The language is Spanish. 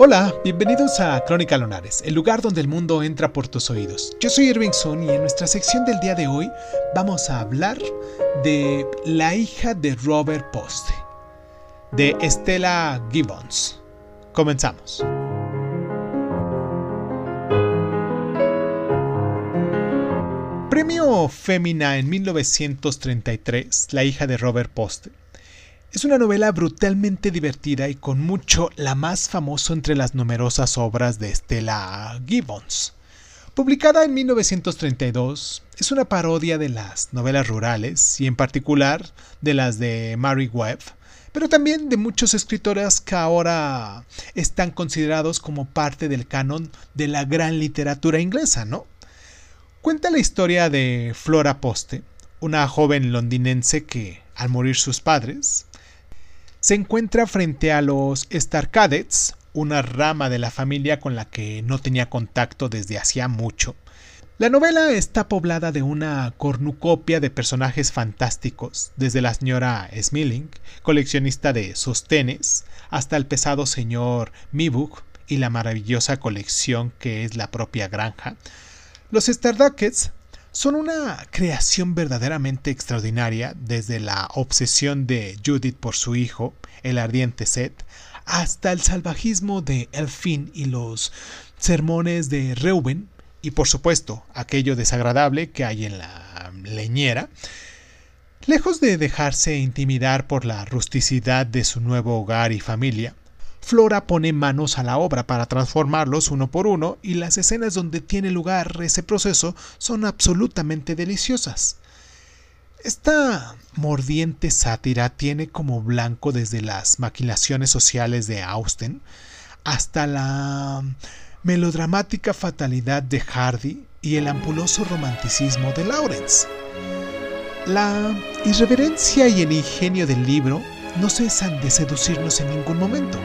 Hola, bienvenidos a Crónica Lonares, el lugar donde el mundo entra por tus oídos. Yo soy Irving Sun y en nuestra sección del día de hoy vamos a hablar de la hija de Robert Poste, de Stella Gibbons. Comenzamos. Premio Femina en 1933, La hija de Robert Poste es una novela brutalmente divertida y con mucho la más famosa entre las numerosas obras de Stella Gibbons. Publicada en 1932, es una parodia de las novelas rurales y en particular de las de Mary Webb, pero también de muchos escritores que ahora están considerados como parte del canon de la gran literatura inglesa, ¿no? Cuenta la historia de Flora Poste, una joven londinense que, al morir sus padres, se encuentra frente a los Starcadets, una rama de la familia con la que no tenía contacto desde hacía mucho. La novela está poblada de una cornucopia de personajes fantásticos, desde la señora Smilling, coleccionista de sostenes, hasta el pesado señor Mibuk y la maravillosa colección que es la propia granja. Los Starduckets son una creación verdaderamente extraordinaria, desde la obsesión de Judith por su hijo, el ardiente Seth, hasta el salvajismo de Elfin y los sermones de Reuben, y por supuesto aquello desagradable que hay en la leñera, lejos de dejarse intimidar por la rusticidad de su nuevo hogar y familia, Flora pone manos a la obra para transformarlos uno por uno y las escenas donde tiene lugar ese proceso son absolutamente deliciosas. Esta mordiente sátira tiene como blanco desde las maquilaciones sociales de Austen hasta la melodramática fatalidad de Hardy y el ampuloso romanticismo de Lawrence. La irreverencia y el ingenio del libro no cesan de seducirnos en ningún momento.